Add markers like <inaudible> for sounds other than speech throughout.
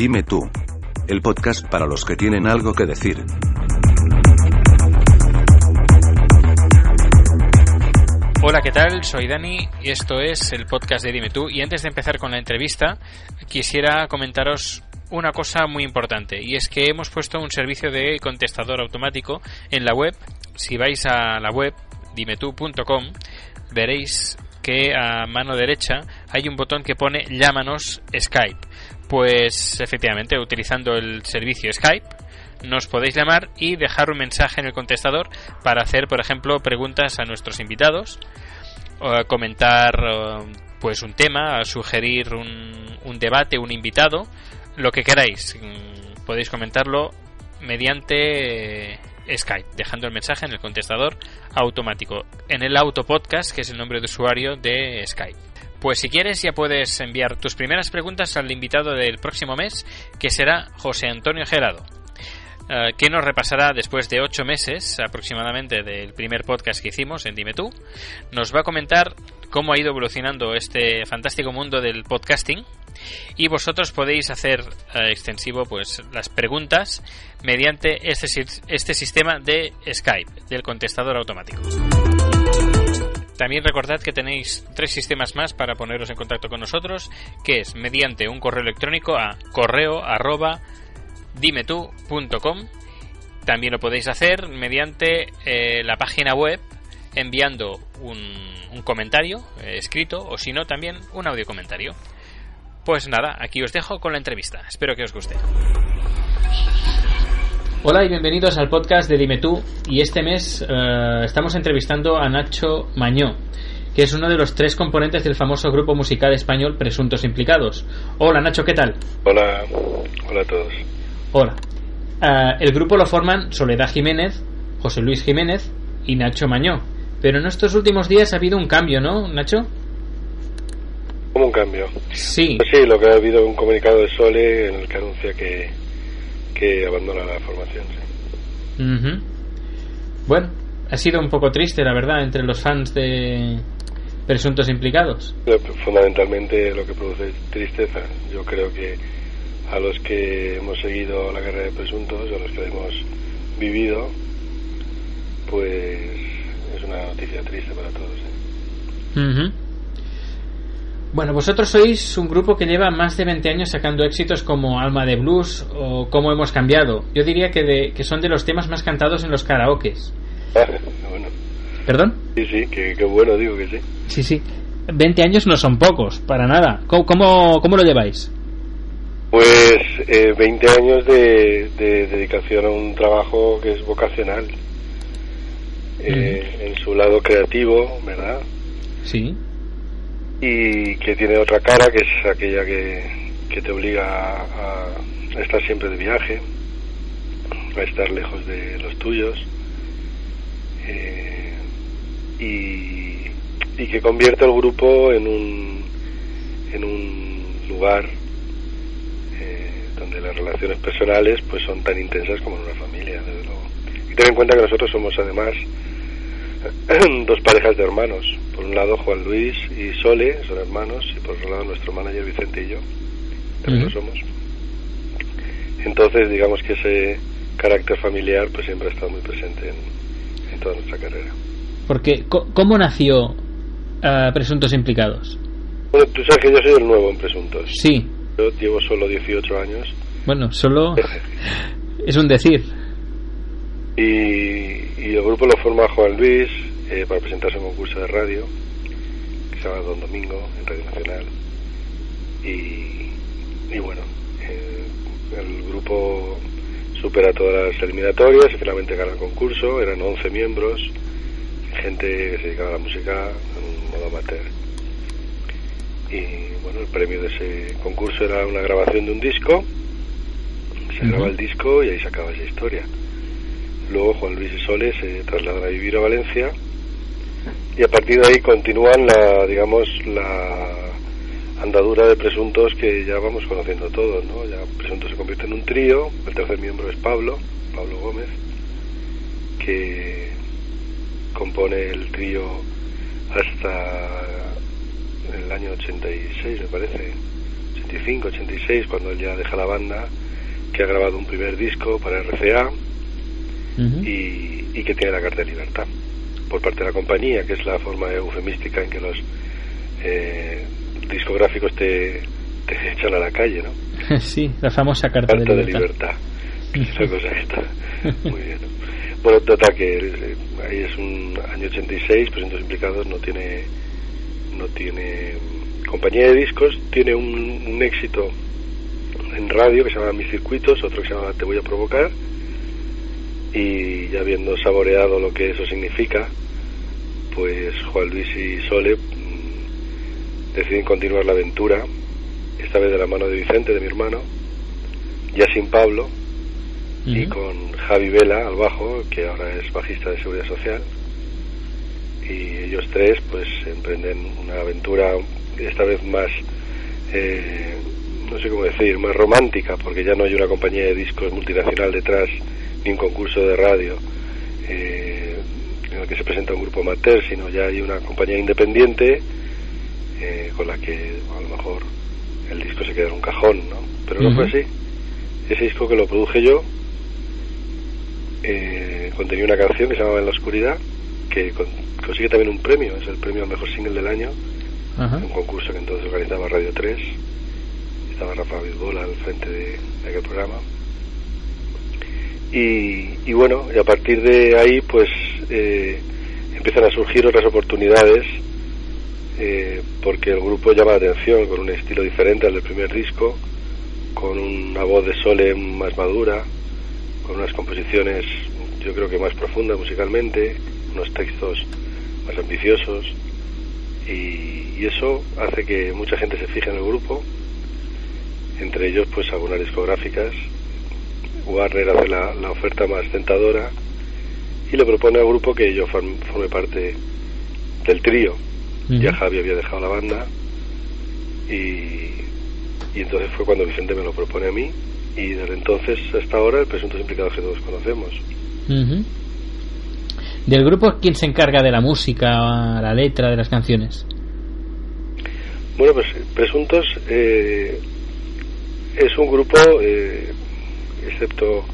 Dime tú. El podcast para los que tienen algo que decir. Hola, ¿qué tal? Soy Dani y esto es el podcast de Dime tú. Y antes de empezar con la entrevista, quisiera comentaros una cosa muy importante y es que hemos puesto un servicio de contestador automático en la web. Si vais a la web dimetú.com veréis que a mano derecha hay un botón que pone llámanos Skype. Pues efectivamente, utilizando el servicio Skype, nos podéis llamar y dejar un mensaje en el contestador para hacer, por ejemplo, preguntas a nuestros invitados, o comentar pues un tema, sugerir un, un debate, un invitado, lo que queráis. Mm, podéis comentarlo mediante Skype, dejando el mensaje en el contestador automático, en el autopodcast, que es el nombre de usuario de Skype. Pues si quieres ya puedes enviar tus primeras preguntas al invitado del próximo mes, que será José Antonio Gerado, eh, que nos repasará después de ocho meses aproximadamente del primer podcast que hicimos en Dime Tú. Nos va a comentar cómo ha ido evolucionando este fantástico mundo del podcasting y vosotros podéis hacer eh, extensivo pues las preguntas mediante este, este sistema de Skype, del contestador automático. También recordad que tenéis tres sistemas más para poneros en contacto con nosotros, que es mediante un correo electrónico a correo arroba dimetú.com. También lo podéis hacer mediante eh, la página web enviando un, comentario eh, escrito o si no también un audio comentario. Pues nada, aquí os dejo con la entrevista. Espero que os guste. Hola y bienvenidos al podcast de Dime tú. Y este mes eh, estamos entrevistando a Nacho Mañó, que es uno de los tres componentes del famoso grupo musical español Presuntos Implicados. Hola Nacho, ¿qué tal? Hola, hola a todos. Hola. Eh, el grupo lo forman Soledad Jiménez, José Luis Jiménez y Nacho Mañó. Pero en estos últimos días ha habido un cambio, ¿no, Nacho? ¿Cómo un cambio? Sí. Pues sí, lo que ha habido un comunicado de Sole en el que anuncia que, que abandona la formación. Sí. Ujú. Bueno, ha sido un poco triste, la verdad, entre los fans de presuntos implicados. Fundamentalmente lo que produce es tristeza. Yo creo que a los que hemos seguido la carrera de presuntos, a los que la hemos vivido, pues es una noticia triste para todos. ¿eh? Bueno, vosotros sois un grupo que lleva más de 20 años sacando éxitos como Alma de Blues o Cómo hemos cambiado. Yo diría que, de, que son de los temas más cantados en los karaokes. <laughs> Bueno, ¿Perdón? sí, sí, que, que bueno, digo que sí. Sí, sí. 20 años no son pocos, para nada. ¿Cómo, cómo, cómo lo lleváis? Pues eh, 20 años de, de dedicación a un trabajo que es vocacional. Eh, En su lado creativo, ¿verdad? Sí. Y que tiene otra cara, que es aquella que, que te obliga a, a estar siempre de viaje, a estar lejos de los tuyos. eh, y, y que convierte el grupo en un, en un lugar eh, donde las relaciones personales pues son tan intensas como en una familia, desde luego. Y ten en cuenta que nosotros somos además <clears throat> dos parejas de hermanos. Por un lado Juan Luis y Sole son hermanos y por otro lado nuestro manager Vicente y yo también Ujú. lo somos. Entonces digamos que ese carácter familiar pues siempre ha estado muy presente en, en toda nuestra carrera. Porque, ¿cómo nació ah, Presuntos Implicados? Bueno, tú sabes que yo soy el nuevo en Presuntos. Sí. Yo llevo solo 18 años Bueno, solo es un decir. Y, y el grupo lo forma Juan Luis eh, para presentarse a un concurso de radio que se llama Don Domingo en Radio Nacional. Y, y bueno eh, el grupo supera todas las eliminatorias y finalmente gana el concurso eran 11 miembros gente que se dedicaba a la música en un modo amateur. Y bueno el premio de ese concurso era una grabación de un disco se graba el disco y ahí se acaba esa historia Luego Juan Luis y Sole se trasladan a vivir a Valencia y a partir de ahí continúan la, digamos, la andadura de presuntos que ya vamos conociendo todos, ¿no? Ya presuntos se convierte en un trío, el tercer miembro es Pablo, Pablo Gómez, que compone el trío hasta el año 86, me parece, 85, 86, cuando él ya deja la banda, que ha grabado un primer disco para RCA y, y, que tiene la carta de libertad por parte de la compañía, que es la forma eufemística en que los eh, discográficos te, te, <laughs> echan a la calle, ¿no? <laughs> sí, la famosa carta, de libertad. De libertad. Esa cosa está <laughs> muy bien. Bueno, total que eh, ahí es un año 86, Presuntos Implicados no tiene no tiene compañía de discos, tiene un, un éxito en radio que se llama Mis Circuitos, otro que se llama Te Voy a Provocar, y ya habiendo saboreado lo que eso significa, pues Juan Luis y Sole mm, deciden continuar la aventura, esta vez de la mano de Vicente, de mi hermano, ya sin Pablo, y con Javi Vela al bajo, que ahora es bajista de Seguridad Social, y ellos tres pues emprenden una aventura esta vez más eh, no sé cómo decir, más romántica, porque ya no hay una compañía de discos multinacional detrás, ni un concurso de radio eh, en el que se presenta un grupo amateur, sino ya hay una compañía independiente eh, con la que a lo mejor el disco se queda en un cajón, ¿no? Pero no fue así. Ese disco que lo produje yo eh, contenía una canción que se llamaba En la Oscuridad, que consigue también un premio, es el premio al mejor single del año, un concurso que entonces organizaba Radio 3 estaba Rafa Bilbola al frente de, aquel programa. Y, bueno, y a partir de ahí pues eh, empiezan a surgir otras oportunidades eh, porque el grupo llama la atención con un estilo diferente al del primer disco, con una voz de Sole más madura, con unas composiciones yo creo que más profundas musicalmente, unos textos más ambiciosos y, y eso hace que mucha gente se fije en el grupo entre ellos pues algunas discográficas. Warner hace la, la oferta más tentadora y le propone al grupo que yo forme, parte del trío. Ya Javi había dejado la banda y, y entonces fue cuando Vicente me lo propone a mí y desde entonces hasta ahora el presunto implicados que todos conocemos. ¿Del grupo quién se encarga de la música, la letra de las canciones? Bueno, pues Presuntos eh, es un grupo, eh, excepto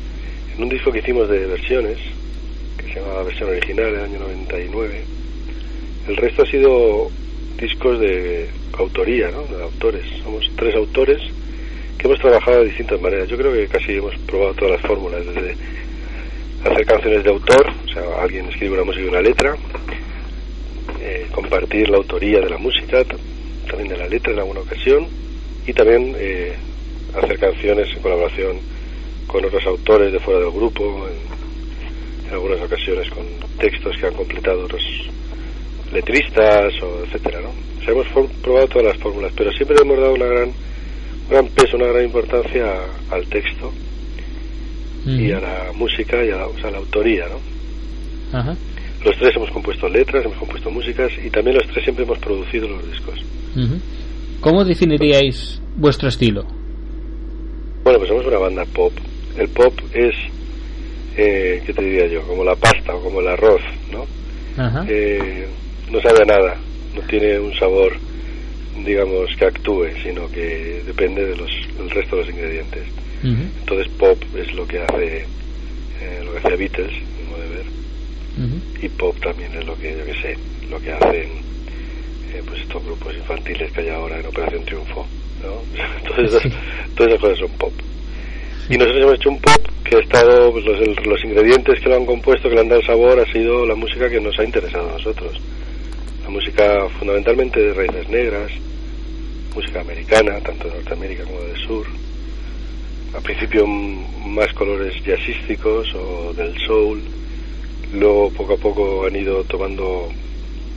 en un disco que hicimos de versiones, que se llama la versión original del año 99, el resto ha sido discos de autoría, ¿no? de autores. Somos tres autores que hemos trabajado de distintas maneras. Yo creo que casi hemos probado todas las fórmulas, desde hacer canciones de autor, o sea, alguien escribe una música y una letra, eh, compartir la autoría de la música, también de la letra en alguna ocasión, y también eh, hacer canciones en colaboración con otros autores de fuera del grupo, en, algunas ocasiones con textos que han completado otros letristas o etcétera, ¿no? O sea, hemos probado todas las fórmulas, pero siempre hemos dado una gran, gran peso, una gran importancia al texto y a la música y a la, o sea, la autoría, ¿no? Los tres hemos compuesto letras, hemos compuesto músicas y también los tres siempre hemos producido los discos. ¿Cómo definiríais vuestro estilo? Bueno, pues somos una banda pop. El pop es, eh, ¿qué te diría yo? Como la pasta o como el arroz, ¿no? Eh, no sabe a nada, no tiene un sabor, digamos, que actúe, sino que depende de los, del resto de los ingredientes. Entonces pop es lo que hace, eh, lo que hace Beatles, mi de ver, y pop también es lo que, yo que sé, lo que hacen eh, pues estos grupos infantiles que hay ahora en Operación Triunfo. ¿no? <laughs> Todas, esas, cosas son pop. Y nosotros hemos hecho un pop que ha estado, pues, los, los ingredientes que lo han compuesto, que le han dado sabor, ha sido la música que nos ha interesado a nosotros. La música fundamentalmente de raíces negras, música americana, tanto de Norteamérica como del sur. Al principio más colores jazzísticos o del soul. Luego poco a poco han ido tomando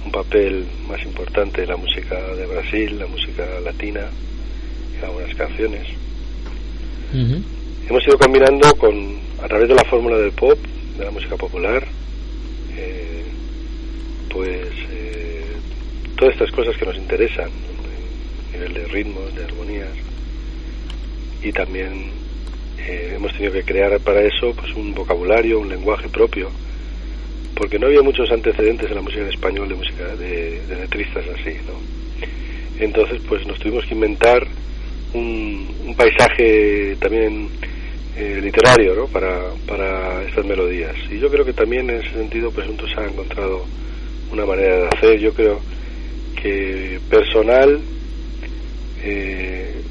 un papel más importante la música de Brasil, la música latina, algunas canciones. Hemos ido combinando con, a través de la fórmula del pop, de la música popular, eh, pues eh, todas estas cosas que nos interesan, a nivel de ritmos, de armonías, y también eh, hemos tenido que crear para eso pues un vocabulario, un lenguaje propio, porque no había muchos antecedentes en la música en español de música de, letristas así, ¿no? Entonces, pues nos tuvimos que inventar un, un paisaje también eh, literario ¿no? para, para estas melodías. Y yo creo que también en ese sentido pues juntos ha encontrado una manera de hacer, yo creo que personal eh,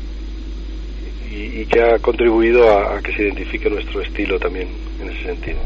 y, y, que ha contribuido a que se identifique nuestro estilo también en ese sentido.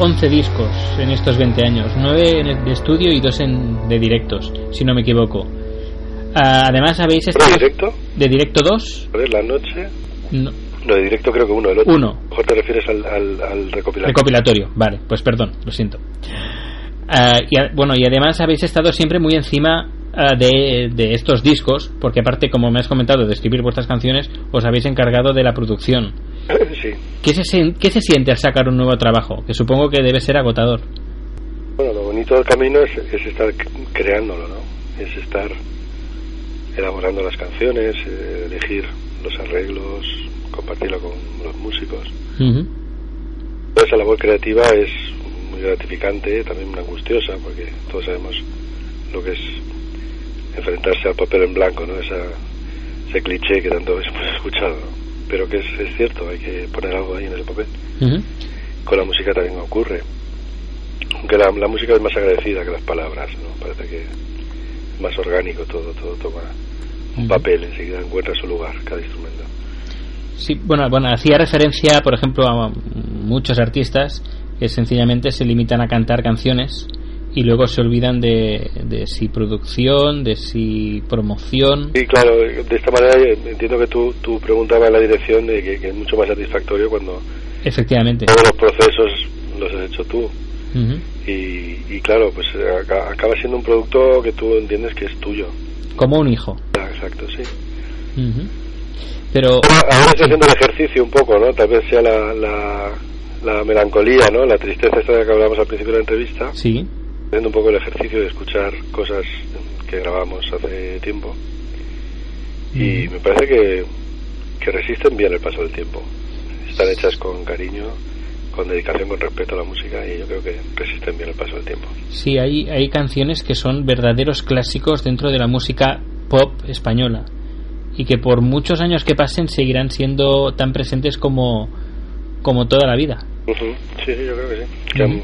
11 discos en estos 20 años, 9 de estudio y 2 en, de directos, si no me equivoco. Uh, además habéis estado... ¿De directo? ¿De directo 2? A ver, la noche... No. No, de directo creo que uno, el otro. Uno. Mejor te refieres al, al, al recopilatorio. Recopilatorio, vale, pues perdón, lo siento. Uh, y, bueno, y además habéis estado siempre muy encima uh, de, de, estos discos, porque aparte, como me has comentado, de escribir vuestras canciones, os habéis encargado de la producción. Sí. ¿Qué se, ¿Qué se siente al sacar un nuevo trabajo? Que supongo que debe ser agotador. Bueno, lo bonito del camino es, es estar creándolo, ¿no? Es estar elaborando las canciones, eh, elegir los arreglos, compartirlo con los músicos. Uh -huh. Esa labor creativa es muy gratificante, también muy angustiosa, porque todos sabemos lo que es enfrentarse al papel en blanco, ¿no? Esa, ese cliché que tanto <laughs> hemos escuchado, ¿no? Pero que es, es, cierto, hay que poner algo ahí en el papel. Uh -huh. Con la música también ocurre. Aunque la, la, música es más agradecida que las palabras, ¿no? Parece que más orgánico todo, todo toma un papel, enseguida encuentra su lugar cada instrumento. Sí, bueno, bueno, hacía referencia, por ejemplo, a muchos artistas que sencillamente se limitan a cantar canciones y luego se olvidan de, de si producción, de si promoción. Sí, claro, de esta manera entiendo que tú, tú preguntabas en la dirección de que, es mucho más satisfactorio cuando efectivamente todos los procesos los has hecho tú. y, y, claro, pues acaba siendo un producto que tú entiendes que es tuyo. Como un hijo. exacto, sí. Pero ahora estoy haciendo el ejercicio un poco, ¿no? Tal vez sea la, la, la melancolía, ¿no? La tristeza esta de que hablábamos al principio de la entrevista. Sí haciendo un poco el ejercicio de escuchar cosas que grabamos hace tiempo y me parece que, que resisten bien el paso del tiempo. Están hechas con cariño, con dedicación, con respeto a la música y yo creo que resisten bien el paso del tiempo. Sí, hay, hay canciones que son verdaderos clásicos dentro de la música pop española y que por muchos años que pasen seguirán siendo tan presentes como, como toda la vida. Sí, yo creo que sí han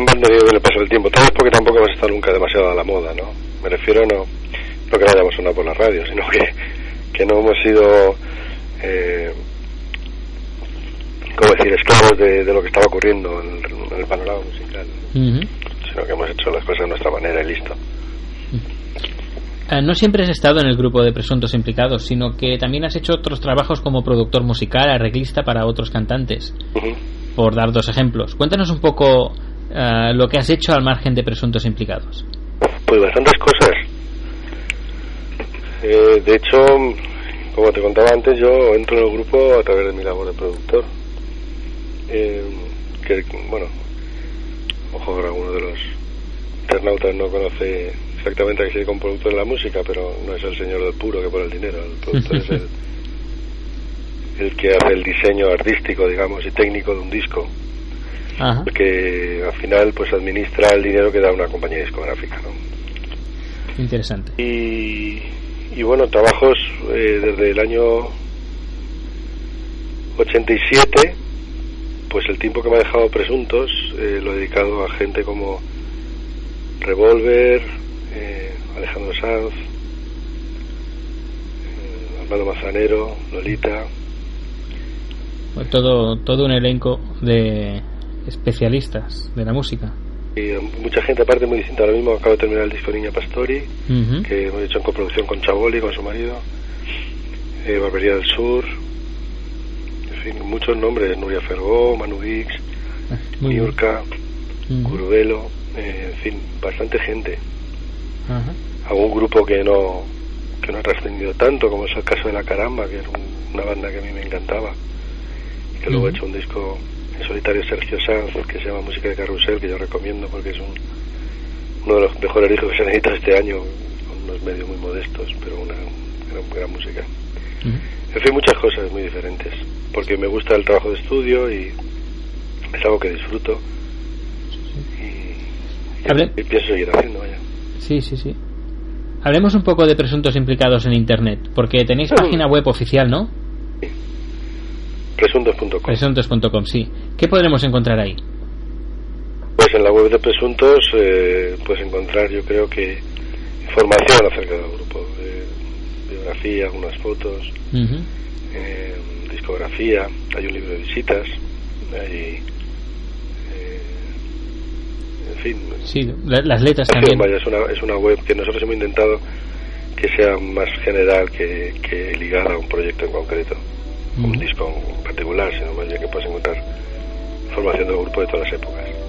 mantenido en el paso del tiempo. Tal vez porque tampoco hemos estado nunca demasiado a la moda, ¿no? Me refiero no, no que no hayamos sonado por la radio, sino que, que no hemos sido, eh, ¿cómo decir?, esclavos de, de, lo que estaba ocurriendo en el, panorama musical. Sino que hemos hecho las cosas de nuestra manera y listo. Ah, no siempre has estado en el grupo de presuntos implicados, sino que también has hecho otros trabajos como productor musical, arreglista para otros cantantes. Por dar dos ejemplos. Cuéntanos un poco eh, lo que has hecho al margen de presuntos implicados? Pues bastantes cosas. Eh, de hecho, como te contaba antes, yo entro en el grupo a través de mi labor de productor. Eh, que, bueno, ojo, ahora uno de los internautas no conoce exactamente a qué se un productor en la música, pero no es el señor del puro que pone el dinero. El productor es <laughs> el, el que hace el diseño artístico, digamos, y técnico de un disco que al final pues administra el dinero que da una compañía discográfica. ¿no? Interesante. Y, y bueno, trabajos eh, desde el año 87, pues el tiempo que me ha dejado presuntos eh, lo he dedicado a gente como Revolver, eh, Alejandro Sanz, Armando Mazanero, Lolita. Todo, todo un elenco de, especialistas de la música. Y mucha gente aparte muy distinta. Ahora mismo acabo de terminar el disco Niña Pastori, que hemos hecho en coproducción con Chaboli, con su marido, eh, Barbería del Sur, en fin, muchos nombres, Nuria Fergó, Manu Dix, ah, Niurka, Curvelo, eh, en fin, bastante gente. Algún grupo que no que no ha trascendido tanto, como es el caso de La Caramba, que es una banda que a mí me encantaba, que luego ha hecho un disco solitario Sergio Sanz, que se llama Música de Carrusel, que yo recomiendo porque es un, uno de los mejores discos que se han editado este año, con unos medios muy modestos, pero una gran, música. En fin, muchas cosas muy diferentes, porque me gusta el trabajo de estudio y es algo que disfruto y, pienso seguir haciendo. Vaya. Sí, sí, sí. Hablemos un poco de presuntos implicados en Internet, porque tenéis página web oficial, ¿no? Presuntos.com. Presuntos.com, sí. ¿Qué podremos encontrar ahí? Pues en la web de Presuntos eh, puedes encontrar, yo creo que, información acerca del grupo, biografía, algunas fotos, eh, discografía, hay un libro de visitas, hay. Eh, en fin. Sí, las letras también. es, una, es una web que nosotros hemos intentado que sea más general que, que ligada a un proyecto en concreto un disco particular, sino más bien que puedes encontrar información del grupo de todas las épocas.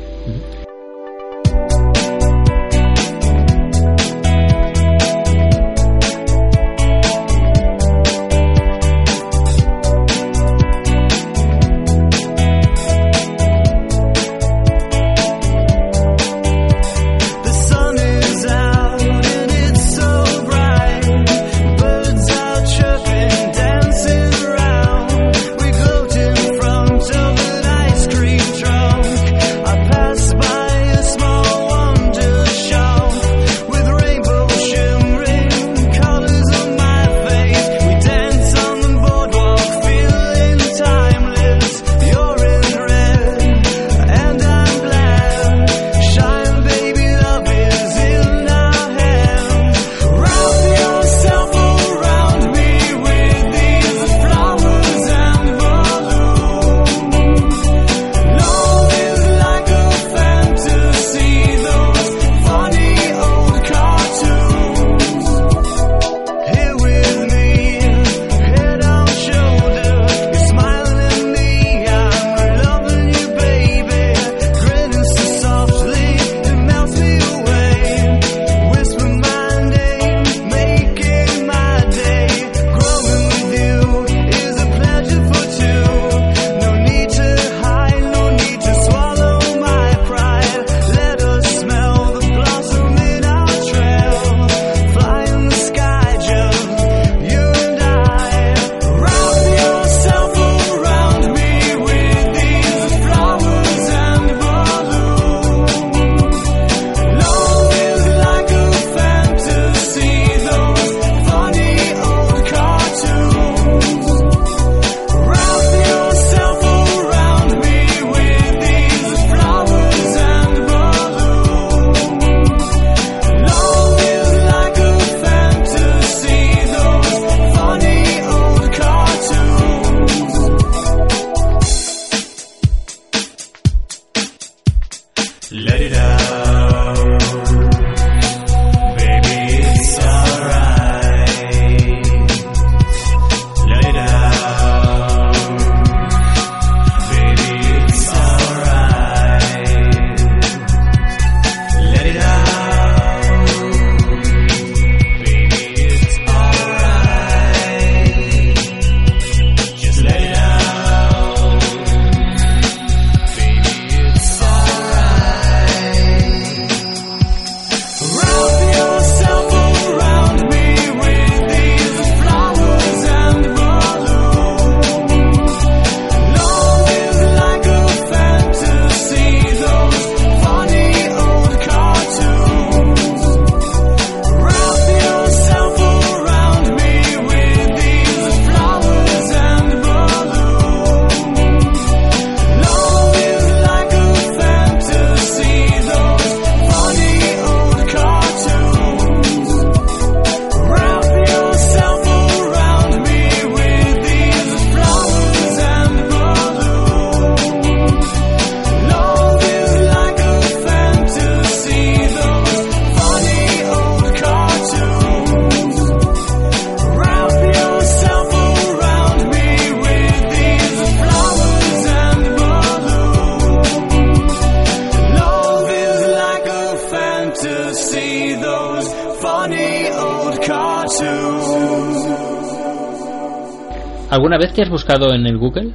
Te has buscado en el Google?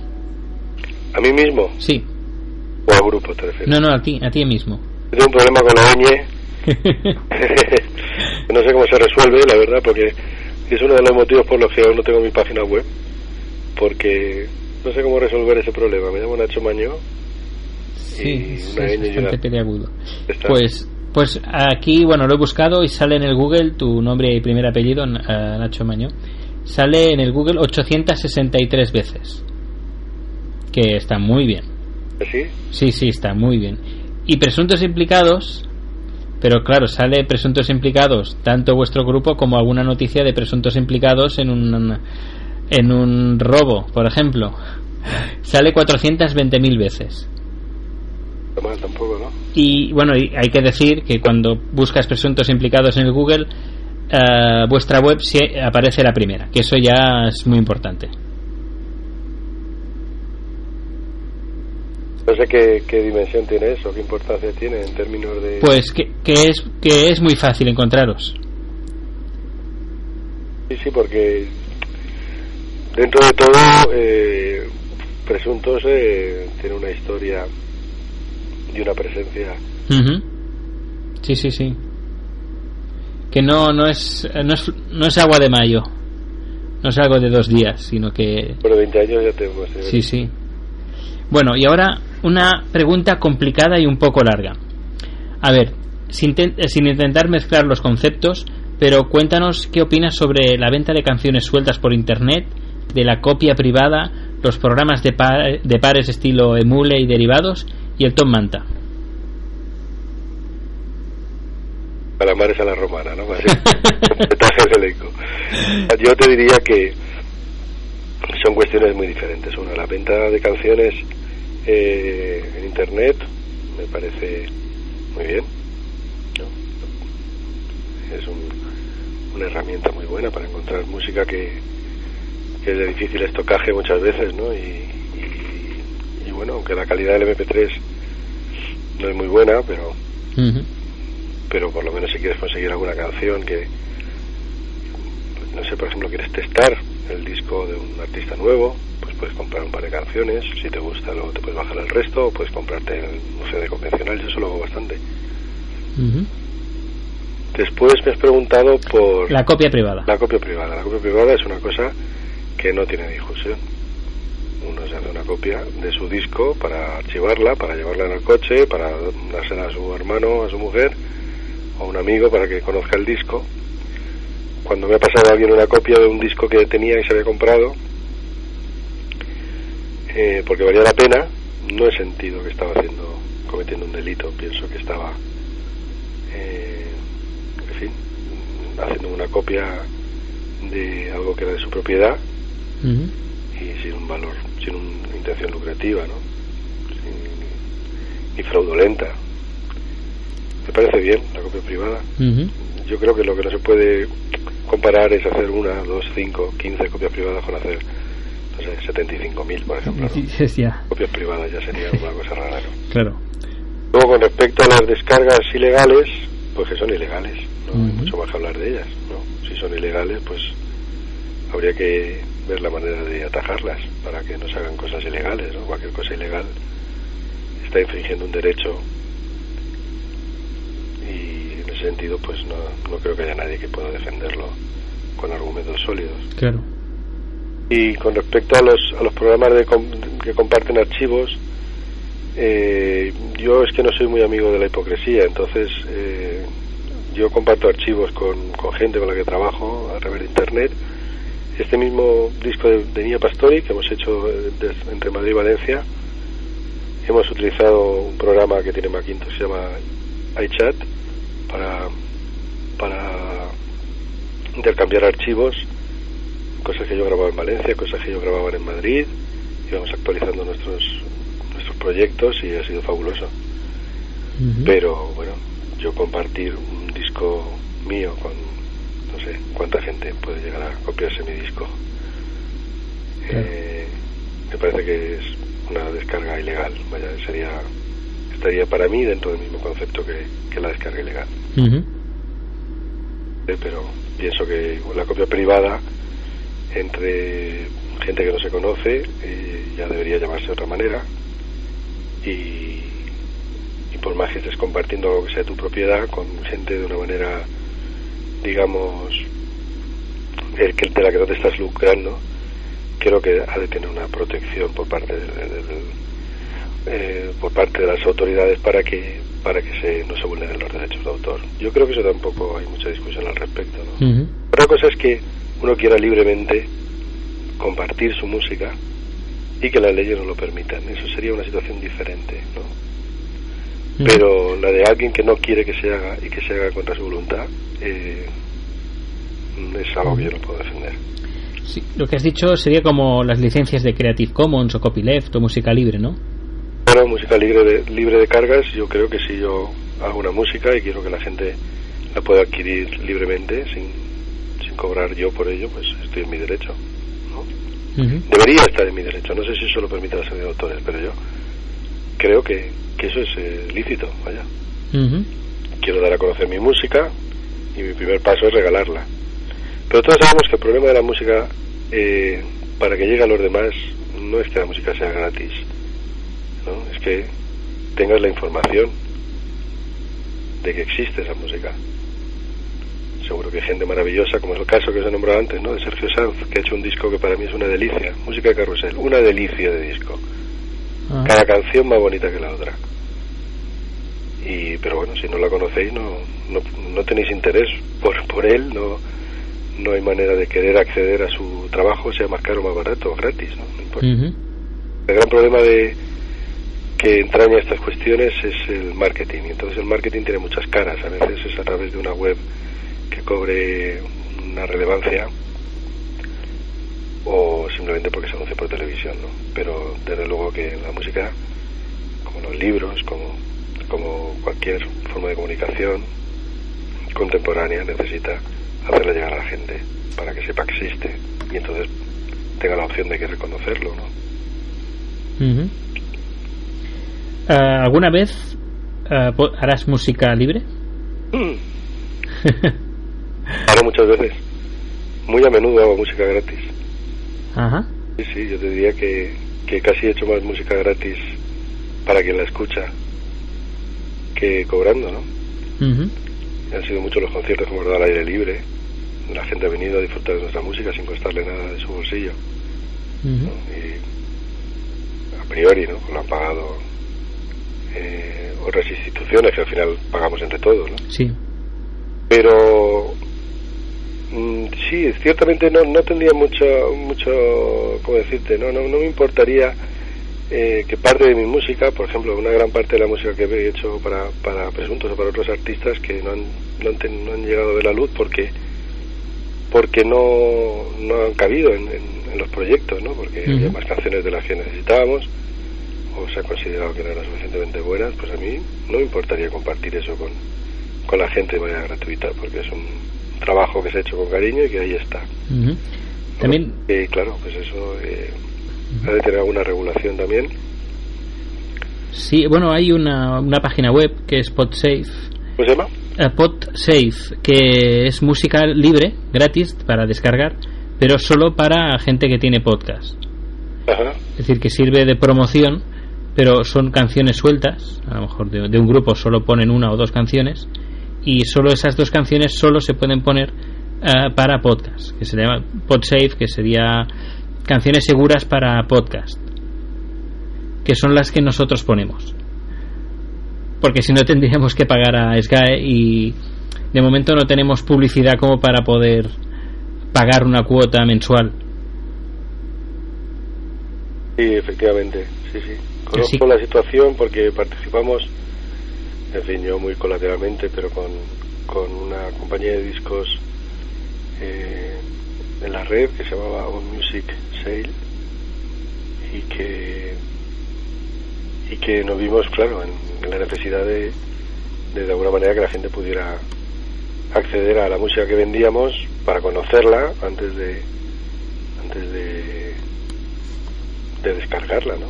¿A mí mismo? Sí. ¿O al grupo te refieres? No, no, a ti, a ti mismo. Tengo un problema con la ñ. <laughs> <laughs> no sé cómo se resuelve, la verdad, porque es uno de los motivos por los que aún no tengo mi página web. Porque no sé cómo resolver ese problema. Me llamo Nacho Mañó. Sí, y es una ñ bastante peliagudo. Está. Pues, pues aquí, bueno, lo he buscado y sale en el Google tu nombre y primer apellido, eh, Nacho Maño. Sale en el Google 863 veces. Que está muy bien. ¿Sí? Sí, sí, está muy bien. Y presuntos implicados, pero claro, sale presuntos implicados, tanto vuestro grupo como alguna noticia de presuntos implicados en un, en un robo, por ejemplo. Sale 420.000 veces. Tampoco, ¿no? Y bueno, y hay que decir que cuando buscas presuntos implicados en el Google, eh, vuestra web sí aparece la primera, que eso ya es muy importante. No sé qué, qué dimensión tiene eso, qué importancia tiene en términos de... Pues que, que es que es muy fácil encontraros. Sí, sí, porque dentro de todo, eh, Presuntos eh, tiene una historia y una presencia. Ujú. Sí, sí, sí. Que no no es no es no es agua de mayo. No es algo de dos días, sino que Bueno, 20 años ya tenemos. eh, Sí, sí. Bueno, y ahora una pregunta complicada y un poco larga. A ver, sin, eh, sin intentar mezclar los conceptos, pero cuéntanos qué opinas sobre la venta de canciones sueltas por internet, de la copia privada, los programas de, pa- de pares estilo Emule y derivados y el Tom Manta. Calamares a la romana, ¿no? Así, <laughs> del elenco. Yo te diría que son cuestiones muy diferentes. Una, la venta de canciones eh, en Internet me parece muy bien. Es un- una herramienta muy buena para encontrar música que, que es de difícil estocaje muchas veces, ¿no? Y, y- bueno, aunque la calidad del MP3 no es muy buena, pero. Pero por lo menos si quieres conseguir alguna canción que no sé por ejemplo quieres testar el disco de un artista nuevo pues puedes comprar un par de canciones si te gusta luego te puedes bajar el resto o puedes comprarte un CD convencional yo eso lo hago bastante. Después me has preguntado por La copia privada. la copia privada. La copia privada es una cosa que no tiene discusión uno se hace una copia de su disco para archivarla, para llevarla en el coche, para dársela a su hermano, a su mujer o a un amigo para que conozca el disco. Cuando me ha pasado a alguien una copia de un disco que tenía y se había comprado, eh, porque valía la pena, no he sentido que estaba haciendo, cometiendo un delito. Pienso que estaba, eh, en fin, haciendo una copia de algo que era de su propiedad y sin un valor, sin una intención lucrativa, ¿no? Sin- ni fraudulenta. Me parece bien la copia privada. Yo creo que lo que no se puede comparar es hacer una, dos, cinco, quince copias privadas con hacer, no sé, 75.000, por ejemplo. Sí, sí, ya, Copias privadas ya sería una cosa rara, ¿no? claro. Luego, con respecto a las descargas ilegales, pues que son ilegales, no hay mucho más que hablar de ellas, ¿no? Si son ilegales, pues habría que ver la manera de atajarlas para que no se hagan cosas ilegales, ¿no? Cualquier cosa ilegal está infringiendo un derecho y en ese sentido, pues no, no creo que haya nadie que pueda defenderlo con argumentos sólidos. Claro. Y con respecto a los, a los programas de com- que comparten archivos, eh, yo es que no soy muy amigo de la hipocresía, entonces eh, yo comparto archivos con, con gente con la que trabajo a través de Internet. Este mismo disco de, de Nia Pastori que hemos hecho eh, entre Madrid y Valencia, hemos utilizado un programa que tiene Macintosh, se llama iChat, para, para intercambiar archivos cosas que yo grababa en Valencia, cosas que yo grababa en Madrid, íbamos actualizando nuestros nuestros proyectos y ha sido fabuloso. Pero bueno, yo compartir un disco mío con no sé cuánta gente puede llegar a copiarse mi disco. Claro. Eh, me parece que es una descarga ilegal, vaya, sería estaría para mí dentro del mismo concepto que, que la descarga ilegal. Ujú. Eh, pero pienso que la copia privada entre gente que no se conoce eh, ya debería llamarse de otra manera y, y por más que estés compartiendo algo que sea tu propiedad con gente de una manera digamos el que de la que no te estás lucrando creo que ha de tener una protección por parte del- eh, por parte de las autoridades para que para que se, no se vulneren los derechos de autor. Yo creo que eso tampoco hay mucha discusión al respecto. ¿no? Otra cosa es que uno quiera libremente compartir su música y que las leyes no lo permitan. Eso sería una situación diferente, ¿no? Pero la de alguien que no quiere que se haga y que se haga contra su voluntad eh, es algo que yo no puedo defender. Sí, lo que has dicho sería como las licencias de Creative Commons o Copyleft o música libre, ¿no? Bueno, música libre de, libre de cargas, yo creo que si yo hago una música y quiero que la gente la pueda adquirir libremente, sin, sin cobrar yo por ello, pues estoy en mi derecho. ¿no? Debería estar en mi derecho, no sé si eso lo permite la sociedad de autores, pero yo creo que, que eso es eh, lícito, vaya. Quiero dar a conocer mi música y mi primer paso es regalarla. Pero todos sabemos que el problema de la música, eh, para que llegue a los demás, no es que la música sea gratis, ¿no? es que tengas la información de que existe esa música. Seguro que hay gente maravillosa, como es el caso que os he nombrado antes, ¿no? de Sergio Sanz, que ha hecho un disco que para mí es una delicia, música de carrusel, una delicia de disco. Ah. Cada canción más bonita que la otra. Y, pero bueno, si no la conocéis, no, no, no tenéis interés por, por él, no, no hay manera de querer acceder a su trabajo, sea más caro o más barato, gratis, ¿no? No importa. Ujú. El gran problema de que entraña estas cuestiones es el marketing. Entonces el marketing tiene muchas caras. A veces es a través de una web que cobre una relevancia o simplemente porque se anuncia por televisión, ¿no? Pero desde luego que la música, como los libros, como, como cualquier forma de comunicación contemporánea, necesita hacerla llegar a la gente para que sepa que existe y entonces tenga la opción de que reconocerlo, ¿no? Ah, ¿Alguna vez po- harás música libre? <laughs> Ahora muchas veces. Muy a menudo hago música gratis. Ajá. Sí, sí, yo te diría que, que casi he hecho más música gratis para quien la escucha que cobrando, ¿no? Ujú. Han sido muchos los conciertos que hemos dado al aire libre. La gente ha venido a disfrutar de nuestra música sin costarle nada de su bolsillo. Y a priori, ¿no? Lo han pagado eh, otras instituciones que al final pagamos entre todos, ¿no? Sí. pero mm, sí ciertamente no no tendría mucho mucho cómo decirte no no, no me importaría eh, que parte de mi música por ejemplo una gran parte de la música que he hecho para para presuntos o para otros artistas que no han no han, ten- no han llegado a ver la luz porque porque no no han cabido en, en- en los proyectos no porque había más canciones de las que necesitábamos o se ha considerado que no eran suficientemente buenas pues a mí no me importaría compartir eso con con la gente de manera gratuita, porque es un trabajo que se ha hecho con cariño y que ahí está. También, claro, pues eso eh, ha de tener alguna regulación también. sí, bueno, hay una, una página web que es PodSafe. ¿Cómo se llama? eh, PodSafe, que es música libre, gratis, para descargar, pero solo para gente que tiene podcast. Ajá. Es decir, que sirve de promoción, pero son canciones sueltas. A lo mejor de, un grupo solo ponen una o dos canciones. Y solo esas dos canciones solo se pueden poner eh, para podcast. Que se llama PodSafe, que sería canciones seguras para podcast. Que son las que nosotros ponemos. Porque si no tendríamos que pagar a SGAE y de momento no tenemos publicidad como para poder pagar una cuota mensual. Sí, efectivamente, sí, sí. Conozco sí. la situación porque participamos, en fin, yo muy colateralmente, pero con, con una compañía de discos eh, en la red que se llamaba On Music Sale y que y que nos vimos, claro, en, en la necesidad de, de de alguna manera que la gente pudiera acceder a la música que vendíamos para conocerla antes de antes de de descargarla, ¿no?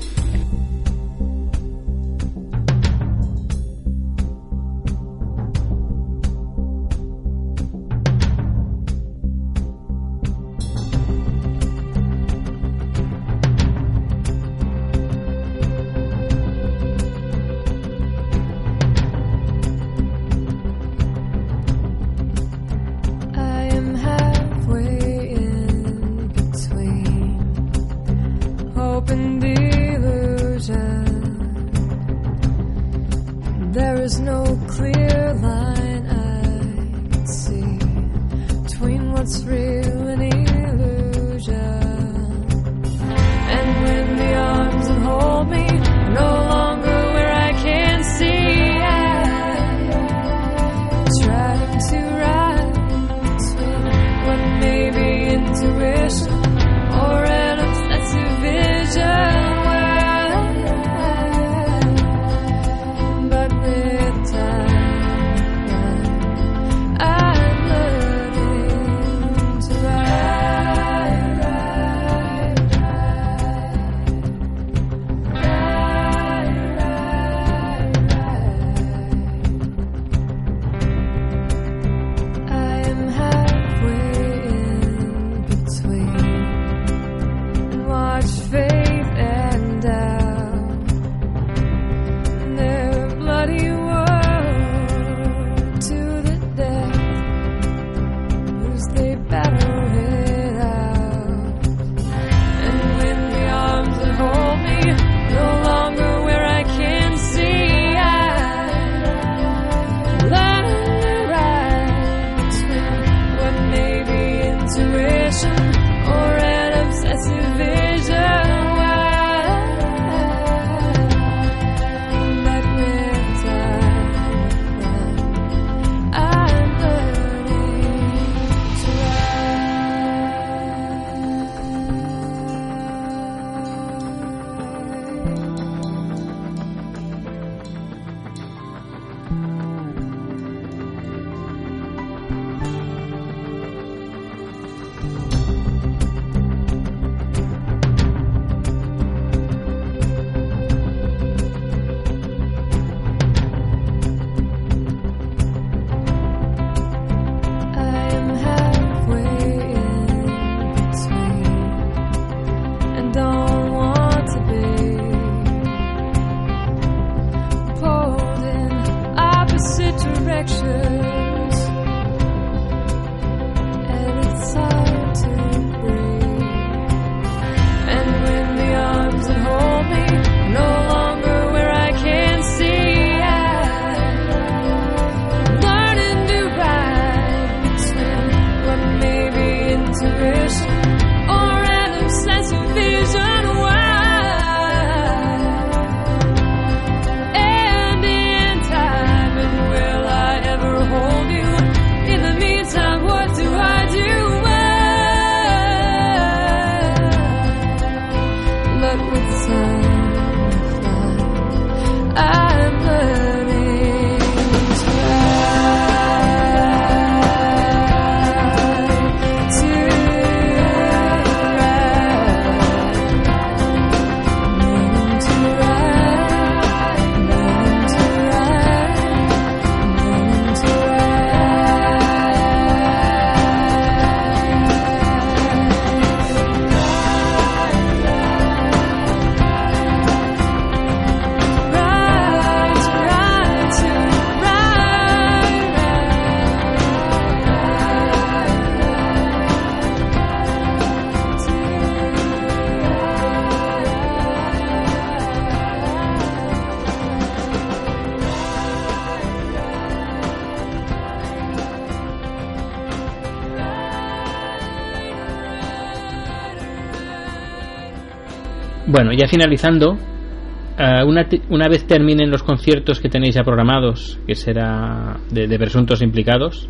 Bueno, ya finalizando, uh, una, una, vez terminen los conciertos que tenéis ya programados, que será de, de presuntos implicados,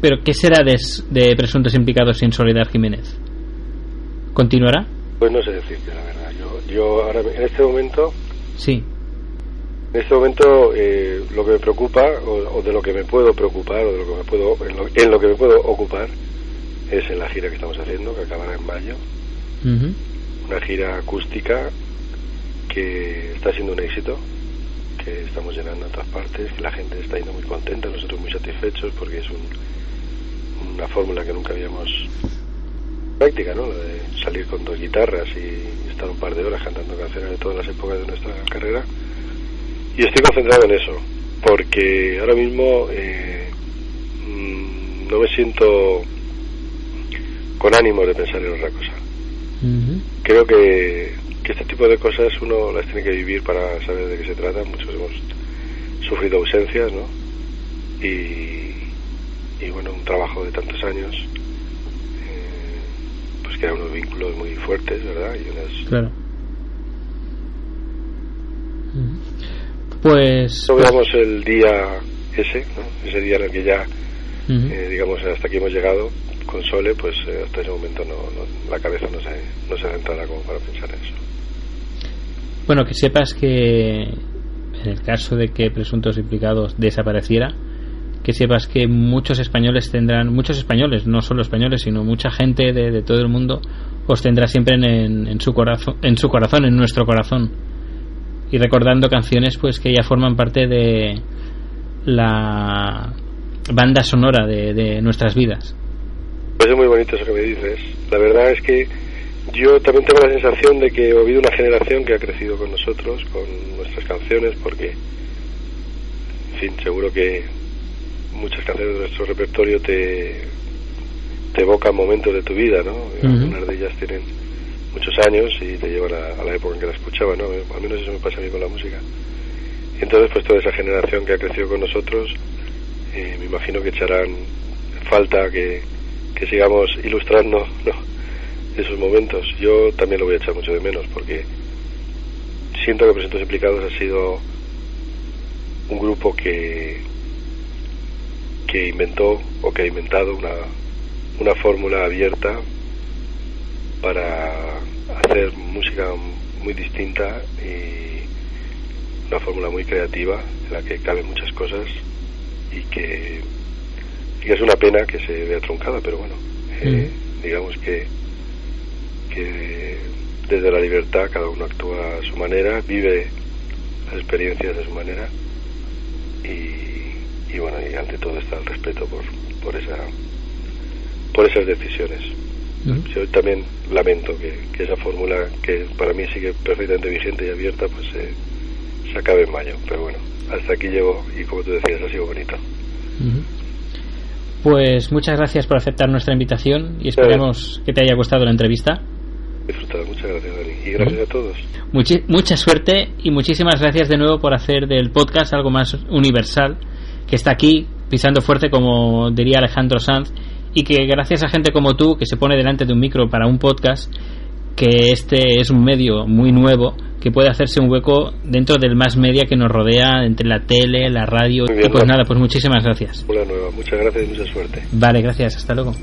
pero ¿qué será de, de, presuntos implicados sin Soledad Jiménez? ¿Continuará? Pues no sé decirte la verdad. Yo, yo ahora en este momento. Sí. En este momento eh, lo que me preocupa o, o, de lo que me puedo preocupar o de lo que me puedo en lo, en lo que me puedo ocupar es en la gira que estamos haciendo que acabará en mayo. Uh -huh. Una gira acústica que está siendo un éxito, que estamos llenando en todas partes, que la gente está yendo muy contenta, nosotros muy satisfechos porque es un, una fórmula que nunca habíamos práctica, ¿no? La de salir con dos guitarras y estar un par de horas cantando canciones de todas las épocas de nuestra carrera. Y estoy concentrado en eso, porque ahora mismo eh, mmm, no me siento con ánimo de pensar en otra cosa. Creo que, que este tipo de cosas uno las tiene que vivir para saber de qué se trata. Muchos hemos sufrido ausencias, ¿no? Y, y bueno, un trabajo de tantos años eh, pues crea unos vínculos muy fuertes, ¿verdad? Y unas... Claro. Pues... No veamos el día ese, ¿no? Ese día en el que ya, uh -huh. eh, digamos, hasta aquí hemos llegado con Sole, pues eh, hasta ese momento no, no, la cabeza no se, no se centrará como para pensar en eso. Bueno, que sepas que en el caso de que presuntos implicados desapareciera, que sepas que muchos españoles tendrán, muchos españoles, no solo españoles, sino mucha gente de, de todo el mundo os tendrá siempre en, en, su corazón, en su corazón, en nuestro corazón. Y recordando canciones pues que ya forman parte de la banda sonora de, de nuestras vidas. Pues es muy bonito eso que me dices. La verdad es que yo también tengo la sensación de que he habido una generación que ha crecido con nosotros, con nuestras canciones, porque, en fin, seguro que muchas canciones de nuestro repertorio te, te evocan momentos de tu vida, ¿no? Uh -huh. Algunas de ellas tienen muchos años y te llevan a, a, la época en que la escuchaba, ¿no? Al menos eso me pasa a mí con la música. Y entonces, pues toda esa generación que ha crecido con nosotros, eh, me imagino que echarán falta que, que sigamos ilustrando ¿no? esos momentos. Yo también lo voy a echar mucho de menos porque siento que Presentos Implicados ha sido un grupo que que inventó o que ha inventado una, una fórmula abierta para hacer música muy distinta y una fórmula muy creativa en la que caben muchas cosas y que, y es una pena que se vea truncada, pero bueno, eh, mm. digamos que, que desde la libertad cada uno actúa a su manera, vive las experiencias de su manera y y bueno y ante todo está el respeto por por esa por esas decisiones -huh. yo también lamento que, que, esa fórmula que para mí sigue perfectamente vigente y abierta pues eh, se acabe en mayo pero bueno hasta aquí llego y como tú decías ha sido bonito -huh. Pues muchas gracias por aceptar nuestra invitación y esperemos que te haya gustado la entrevista. Disfrutado muchas gracias Dani. Y gracias a todos. Muchi mucha suerte y muchísimas gracias de nuevo por hacer del podcast algo más universal que está aquí pisando fuerte como diría Alejandro Sanz y que gracias a gente como tú que se pone delante de un micro para un podcast que este es un medio muy nuevo que puede hacerse un hueco dentro del más media que nos rodea, entre la tele, la radio. Bien, pues nada, pues muchísimas gracias. Hola nueva, muchas gracias y mucha suerte. Vale, gracias, hasta luego.